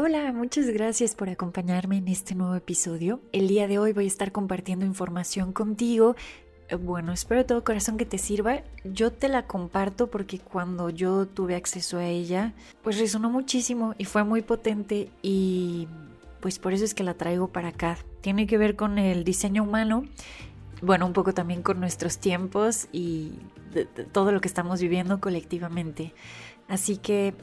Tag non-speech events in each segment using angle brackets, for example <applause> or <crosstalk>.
Hola, muchas gracias por acompañarme en este nuevo episodio. El día de hoy voy a estar compartiendo información contigo. Eh, bueno, espero de todo corazón que te sirva. Yo te la comparto porque cuando yo tuve acceso a ella, pues resonó muchísimo y fue muy potente y pues por eso es que la traigo para acá. Tiene que ver con el diseño humano, bueno, un poco también con nuestros tiempos y todo lo que estamos viviendo colectivamente. Así que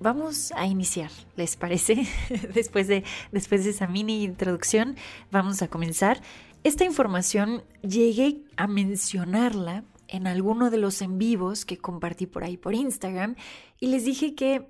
vamos a iniciar, ¿les parece? <laughs> después, de, después de esa mini introducción, vamos a comenzar. Esta información llegué a mencionarla en alguno de los en vivos que compartí por ahí por Instagram y les dije que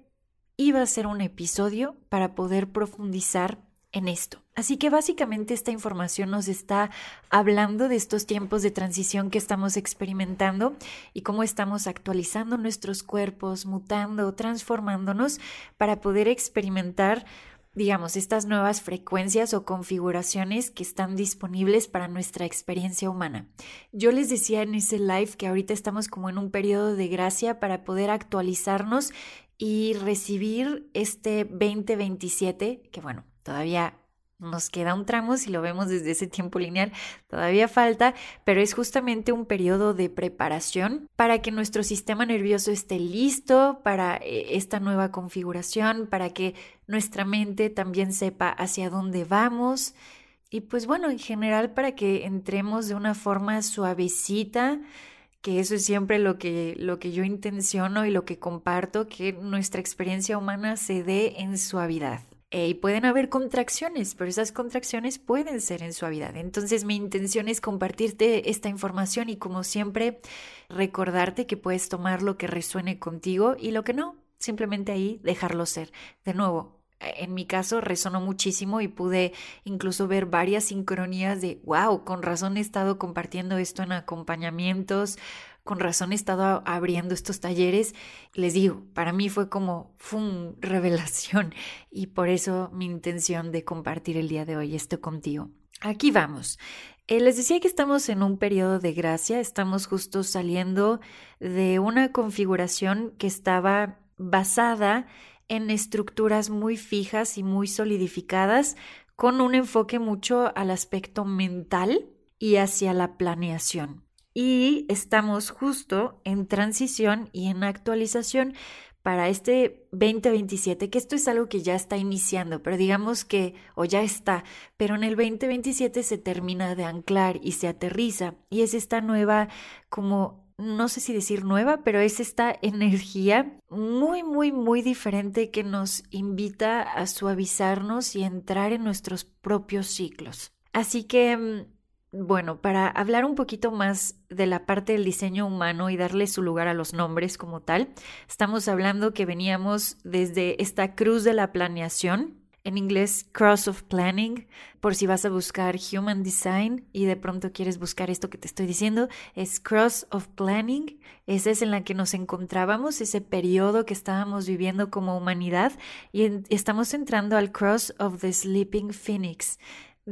iba a ser un episodio para poder profundizar en esto. Así que básicamente esta información nos está hablando de estos tiempos de transición que estamos experimentando y cómo estamos actualizando nuestros cuerpos, mutando, transformándonos para poder experimentar digamos, estas nuevas frecuencias o configuraciones que están disponibles para nuestra experiencia humana. Yo les decía en ese live que ahorita estamos como en un periodo de gracia para poder actualizarnos y recibir este 2027, que bueno, todavía nos queda un tramo, si lo vemos desde ese tiempo lineal, todavía falta, pero es justamente un periodo de preparación para que nuestro sistema nervioso esté listo para eh, esta nueva configuración, para que nuestra mente también sepa hacia dónde vamos y pues bueno, en general para que entremos de una forma suavecita, que eso es siempre lo que, lo que yo intenciono y lo que comparto, que nuestra experiencia humana se dé en suavidad. Eh, y pueden haber contracciones, pero esas contracciones pueden ser en suavidad. Entonces mi intención es compartirte esta información y como siempre recordarte que puedes tomar lo que resuene contigo y lo que no, simplemente ahí dejarlo ser. De nuevo, en mi caso resonó muchísimo y pude incluso ver varias sincronías de, wow, con razón he estado compartiendo esto en acompañamientos con razón he estado abriendo estos talleres. Les digo, para mí fue como ¡fum! <laughs> revelación y por eso mi intención de compartir el día de hoy esto contigo. Aquí vamos. Eh, les decía que estamos en un periodo de gracia, estamos justo saliendo de una configuración que estaba basada en estructuras muy fijas y muy solidificadas, con un enfoque mucho al aspecto mental y hacia la planeación y estamos justo en transición y en actualización para este 2027, que esto es algo que ya está iniciando, pero digamos que, o ya está, pero en el 2027 se termina de anclar y se aterriza, y es esta nueva, como, no sé si decir nueva, pero es esta energía muy, muy, muy diferente que nos invita a suavizarnos y entrar en nuestros propios ciclos. Así que mm, bueno, para hablar un poquito más de la parte del diseño humano y darle su lugar a los nombres como tal, estamos hablando que veníamos desde esta cruz de la planeación, en inglés Cross of Planning, por si vas a buscar Human Design y de pronto quieres buscar esto que te estoy diciendo, es Cross of Planning, esa es en la que nos encontrábamos, ese periodo que estábamos viviendo como humanidad y estamos entrando al Cross of the Sleeping Phoenix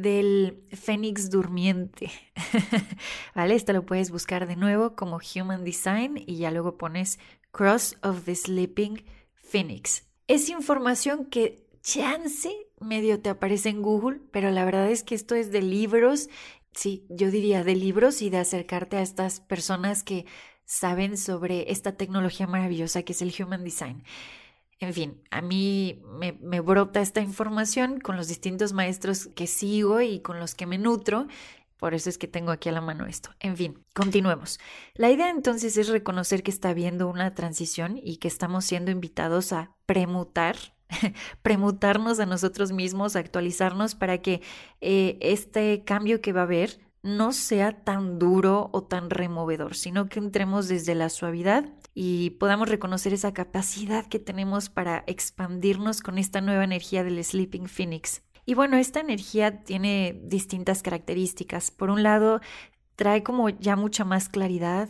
del Fénix durmiente. <laughs> ¿Vale? Esto lo puedes buscar de nuevo como Human Design y ya luego pones Cross of the Sleeping Phoenix. Es información que chance medio te aparece en Google, pero la verdad es que esto es de libros, sí, yo diría de libros y de acercarte a estas personas que saben sobre esta tecnología maravillosa que es el Human Design. En fin, a mí me, brota esta información con los distintos maestros que sigo y con los que me nutro. Por eso es que tengo aquí a la mano esto. En fin, continuemos. La idea entonces es reconocer que está habiendo una transición y que estamos siendo invitados a premutar, <laughs> premutarnos a nosotros mismos, actualizarnos para que eh, este cambio que va a haber no sea tan duro o tan removedor, sino que entremos desde la suavidad y podamos reconocer esa capacidad que tenemos para expandirnos con esta nueva energía del Sleeping Phoenix. Y bueno, esta energía tiene distintas características. Por un lado, trae como ya mucha más claridad,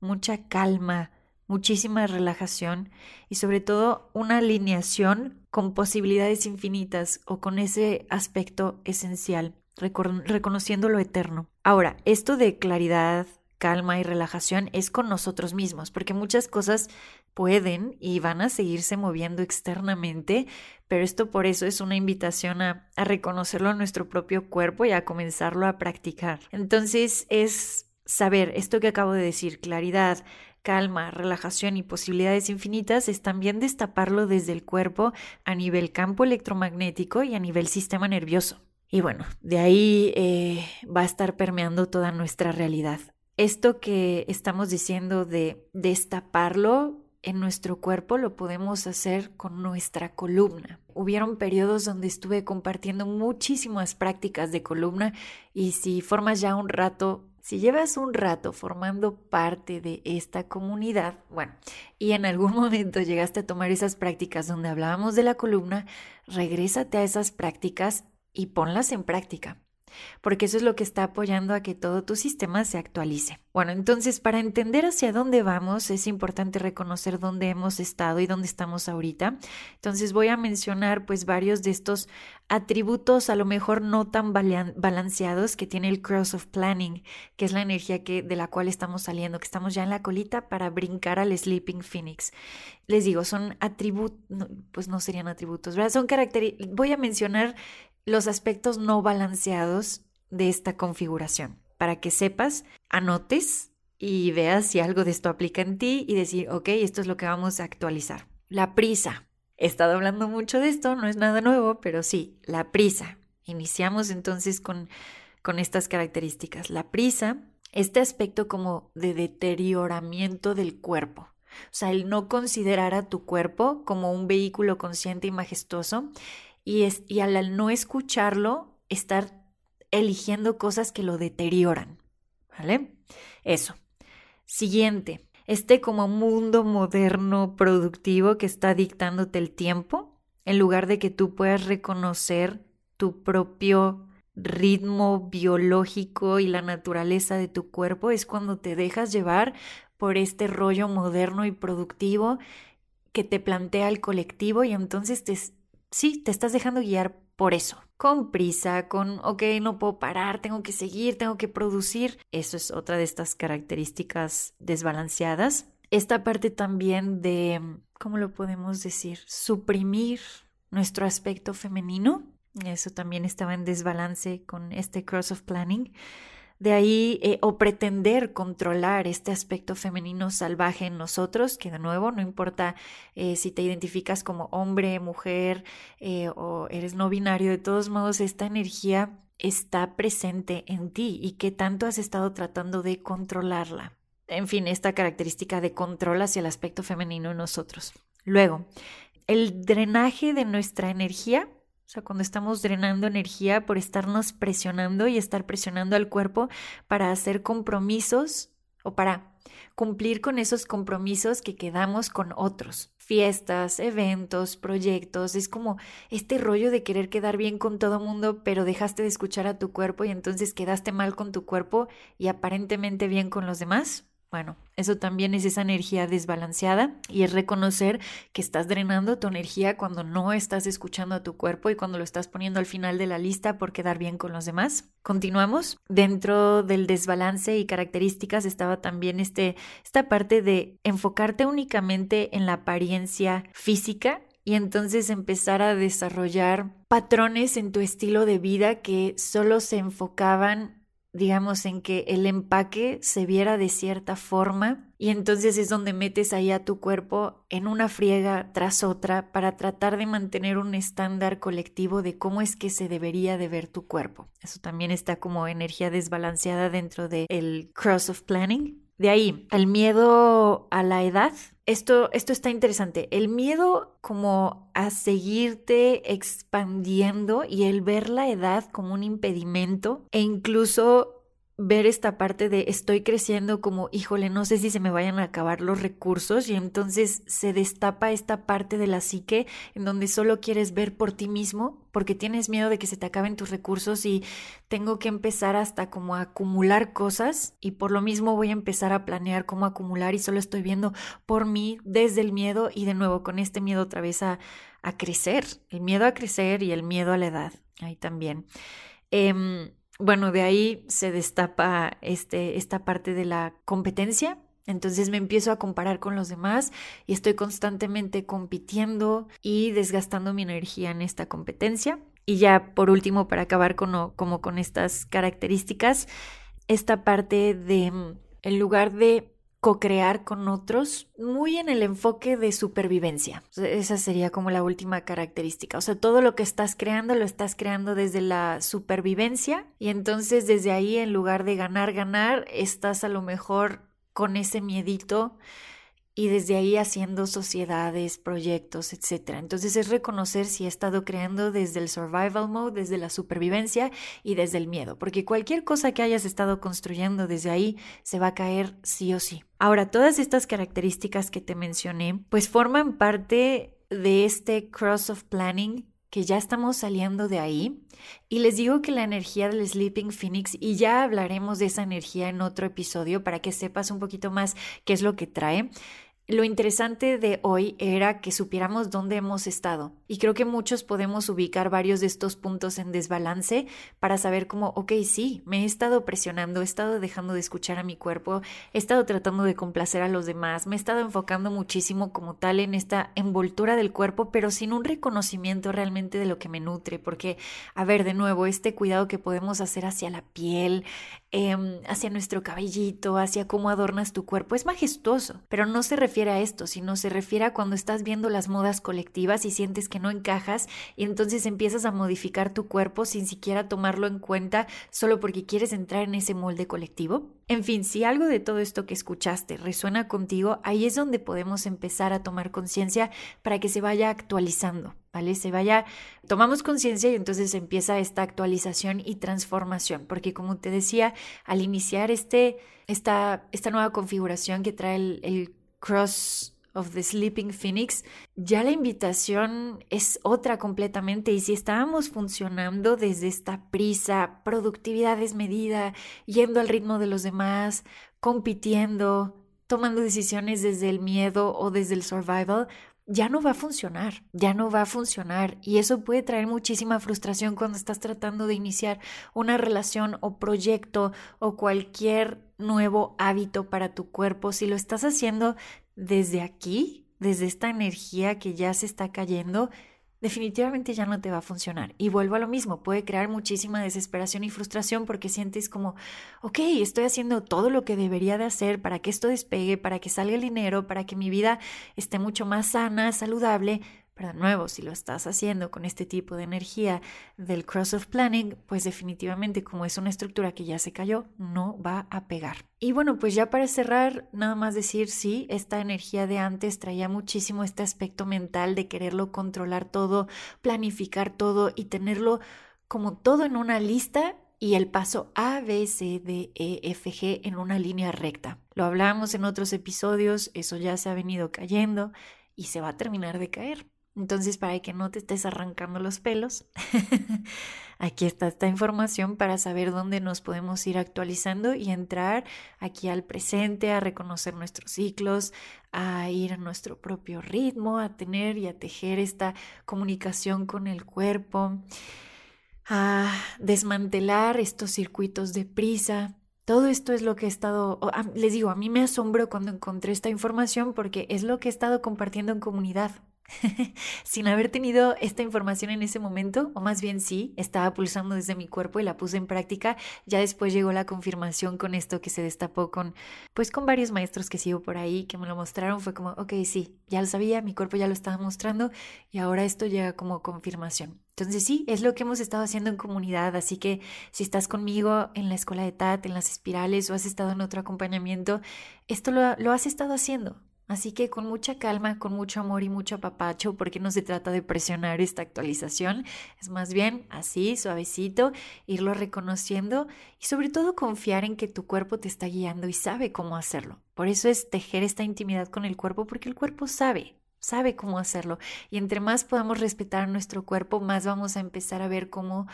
mucha calma, muchísima relajación y sobre todo una alineación con posibilidades infinitas o con ese aspecto esencial, reconociendo lo eterno. Ahora, esto de claridad, calma y relajación es con nosotros mismos, porque muchas cosas pueden y van a seguirse moviendo externamente, pero esto por eso es una invitación a, a reconocerlo en nuestro propio cuerpo y a comenzarlo a practicar. Entonces es saber esto que acabo de decir, claridad, calma, relajación y posibilidades infinitas es también destaparlo desde el cuerpo a nivel campo electromagnético y a nivel sistema nervioso. Y bueno, de ahí eh, va a estar permeando toda nuestra realidad. Esto que estamos diciendo de destaparlo en nuestro cuerpo lo podemos hacer con nuestra columna. Hubieron periodos donde estuve compartiendo muchísimas prácticas de columna y si formas ya un rato si llevas un rato formando parte de esta comunidad, bueno, y en algún <laughs> momento llegaste a tomar esas prácticas donde hablábamos de la columna, regrésate a esas prácticas y ponlas en práctica porque eso es lo que está apoyando a que todo tu sistema se actualice. Bueno, entonces para entender hacia dónde vamos es importante reconocer dónde hemos estado y dónde estamos ahorita. Entonces voy a mencionar pues varios de estos atributos a lo mejor no tan balanceados que tiene el cross of planning, que es la energía que de la cual estamos saliendo, que estamos ya en la colita para brincar al sleeping phoenix. Les digo, son atributos, pues no serían atributos, ¿verdad? Son características, voy a mencionar los aspectos no balanceados de esta configuración, para que sepas, anotes y veas si algo de esto aplica en ti y decir, ok, esto es lo que vamos a actualizar. La prisa. He estado hablando mucho de esto, no es nada nuevo, pero sí, la prisa. Iniciamos entonces con, con estas características. La prisa, este aspecto como de deterioramiento del cuerpo. O sea, el no considerar a tu cuerpo como un vehículo consciente y majestuoso y, al no escucharlo, estar eligiendo cosas que lo deterioran. ¿Vale? Eso. Siguiente, este como mundo moderno productivo que está dictándote el tiempo, en lugar de que tú puedas reconocer tu propio ritmo biológico y la naturaleza de tu cuerpo, es cuando te dejas llevar por este rollo moderno y productivo que te plantea el colectivo y entonces te, sí, te estás dejando guiar por eso, con prisa, con, ok, no puedo parar, tengo que seguir, tengo que producir. Eso es otra de estas características desbalanceadas. Esta parte también de, ¿cómo lo podemos decir? Suprimir nuestro aspecto femenino. Eso también estaba en desbalance con este cross of planning. De ahí, eh, o pretender controlar este aspecto femenino salvaje en nosotros, que de nuevo, no importa eh, si te identificas como hombre, mujer eh, o eres no binario, de todos modos, esta energía está presente en ti y que tanto has estado tratando de controlarla. En fin, esta característica de control hacia el aspecto femenino en nosotros. Luego, el drenaje de nuestra energía o sea, cuando estamos drenando energía por estarnos presionando y estar presionando al cuerpo para hacer compromisos o para cumplir con esos compromisos que quedamos con otros. Fiestas, eventos, proyectos, es como este rollo de querer quedar bien con todo mundo, pero dejaste de escuchar a tu cuerpo y entonces quedaste mal con tu cuerpo y aparentemente bien con los demás. Bueno, eso también es esa energía desbalanceada y es reconocer que estás drenando tu energía cuando no estás escuchando a tu cuerpo y cuando lo estás poniendo al final de la lista por quedar bien con los demás. Continuamos. Dentro del desbalance y características estaba también este, esta parte de enfocarte únicamente en la apariencia física y entonces empezar a desarrollar patrones en tu estilo de vida que solo se enfocaban digamos, en que el empaque se viera de cierta forma y entonces es donde metes ahí a tu cuerpo en una friega tras otra para tratar de mantener un estándar colectivo de cómo es que se debería de ver tu cuerpo. Eso también está como energía desbalanceada dentro del cross of planning. De ahí, el miedo a la edad. Esto, esto está interesante. El miedo como a seguirte expandiendo y el ver la edad como un impedimento e incluso ver esta parte de estoy creciendo como, híjole, no sé si se me vayan a acabar los recursos y entonces se destapa esta parte de la psique en donde solo quieres ver por ti mismo porque tienes miedo de que se te acaben tus recursos y tengo que empezar hasta como a acumular cosas y por lo mismo voy a empezar a planear cómo acumular y solo estoy viendo por mí desde el miedo y de nuevo con este miedo otra vez a, a crecer, el miedo a crecer y el miedo a la edad, ahí también. Eh, bueno, de ahí se destapa este, esta parte de la competencia. Entonces me empiezo a comparar con los demás y estoy constantemente compitiendo y desgastando mi energía en esta competencia. Y ya por último, para acabar con, como con estas características, esta parte de, mm, en lugar de co-crear con otros, muy en el enfoque de supervivencia. Esa sería como la última característica. O sea, todo lo que estás creando lo estás creando desde la supervivencia y entonces desde ahí en lugar de ganar, ganar, estás a lo mejor con ese miedito y desde ahí haciendo sociedades, proyectos, etc. Entonces es reconocer si he estado creando desde el survival mode, desde la supervivencia y desde el miedo, porque cualquier cosa que hayas estado construyendo desde ahí se va a caer sí o sí. Ahora, todas estas características que te mencioné, pues forman parte de este cross of planning que ya estamos saliendo de ahí y les digo que la energía del Sleeping Phoenix, y ya hablaremos de esa energía en otro episodio para que sepas un poquito más qué es lo que trae, lo interesante de hoy era que supiéramos dónde hemos estado. Y creo que muchos podemos ubicar varios de estos puntos en desbalance para saber cómo, ok, sí, me he estado presionando, he estado dejando de escuchar a mi cuerpo, he estado tratando de complacer a los demás, me he estado enfocando muchísimo como tal en esta envoltura del cuerpo, pero sin un reconocimiento realmente de lo que me nutre, porque, a ver, de nuevo, este cuidado que podemos hacer hacia la piel, Em, hacia nuestro cabellito, hacia cómo adornas tu cuerpo. Es majestuoso, pero no se refiere a esto, sino se refiere a cuando estás viendo las modas colectivas y sientes que no encajas y entonces empiezas a modificar tu cuerpo sin siquiera tomarlo en cuenta solo porque quieres entrar en ese molde colectivo. En fin, si algo de todo esto que escuchaste resuena contigo, ahí es donde podemos empezar a tomar conciencia para que se vaya actualizando. ¿vale? Se vaya, tomamos conciencia y entonces empieza esta actualización y transformación, porque como te decía, al iniciar este, esta, esta nueva configuración que trae el, el Cross of the Sleeping Phoenix, ya la invitación es otra completamente y si estábamos funcionando desde esta prisa, productividad desmedida, yendo al ritmo de los demás, compitiendo, tomando decisiones desde el miedo o desde el survival, ya no va a funcionar, ya no va a funcionar y eso puede traer muchísima frustración cuando estás tratando de iniciar una relación o proyecto o cualquier nuevo hábito para tu cuerpo. Si lo estás haciendo desde aquí, desde esta energía que ya se está cayendo, definitivamente ya no te va a funcionar. Y vuelvo a lo mismo, puede crear muchísima desesperación y frustración porque sientes como, ok, estoy haciendo todo lo que debería de hacer para que esto despegue, para que salga el dinero, para que mi vida esté mucho más sana, saludable, pero de nuevo, si lo estás haciendo con este tipo de energía del cross of planning, pues definitivamente como es una estructura que ya se cayó, no va a pegar. Y bueno, pues ya para cerrar, nada más decir, sí, esta energía de antes traía muchísimo este aspecto mental de quererlo controlar todo, planificar todo y tenerlo como todo en una lista y el paso A, B, C, D, E, F, G en una línea recta. Lo hablamos en otros episodios, eso ya se ha venido cayendo y se va a terminar de caer. Entonces, para que no te estés arrancando los pelos, <laughs> aquí está esta información para saber dónde nos podemos ir actualizando y entrar aquí al presente, a reconocer nuestros ciclos, a ir a nuestro propio ritmo, a tener y a tejer esta comunicación con el cuerpo, a desmantelar estos circuitos de prisa, todo esto es lo que he estado, les digo, a mí me asombro cuando encontré esta información porque es lo que he estado compartiendo en comunidad. <laughs> sin haber tenido esta información en ese momento, o más bien sí, estaba pulsando desde mi cuerpo y la puse en práctica, ya después llegó la confirmación con esto que se destapó con, pues con varios maestros que sigo por ahí, que me lo mostraron, fue como, ok, sí, ya lo sabía, mi cuerpo ya lo estaba mostrando y ahora esto llega como confirmación. Entonces sí, es lo que hemos estado haciendo en comunidad, así que si estás conmigo en la escuela de TAT, en las espirales o has estado en otro acompañamiento, esto lo, lo has estado haciendo, Así que con mucha calma, con mucho amor y mucho apapacho, porque no se trata de presionar esta actualización, es más bien así, suavecito, irlo reconociendo y sobre todo confiar en que tu cuerpo te está guiando y sabe cómo hacerlo. Por eso es tejer esta intimidad con el cuerpo, porque el cuerpo sabe, sabe cómo hacerlo. Y entre más podamos respetar nuestro cuerpo, más vamos a empezar a ver cómo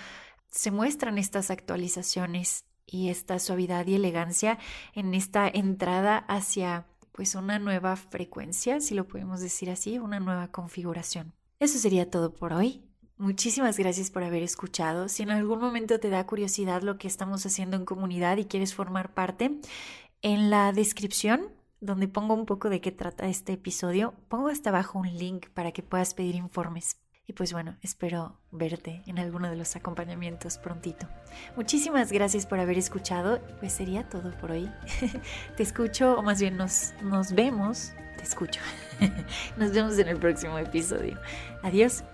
se muestran estas actualizaciones y esta suavidad y elegancia en esta entrada hacia pues una nueva frecuencia, si lo podemos decir así, una nueva configuración. Eso sería todo por hoy. Muchísimas gracias por haber escuchado. Si en algún momento te da curiosidad lo que estamos haciendo en comunidad y quieres formar parte, en la descripción, donde pongo un poco de qué trata este episodio, pongo hasta abajo un link para que puedas pedir informes. Y pues bueno, espero verte en alguno de los acompañamientos prontito. Muchísimas gracias por haber escuchado. Pues sería todo por hoy. <laughs> te escucho, o más bien nos, nos vemos. Te escucho. <laughs> nos vemos en el próximo episodio. Adiós.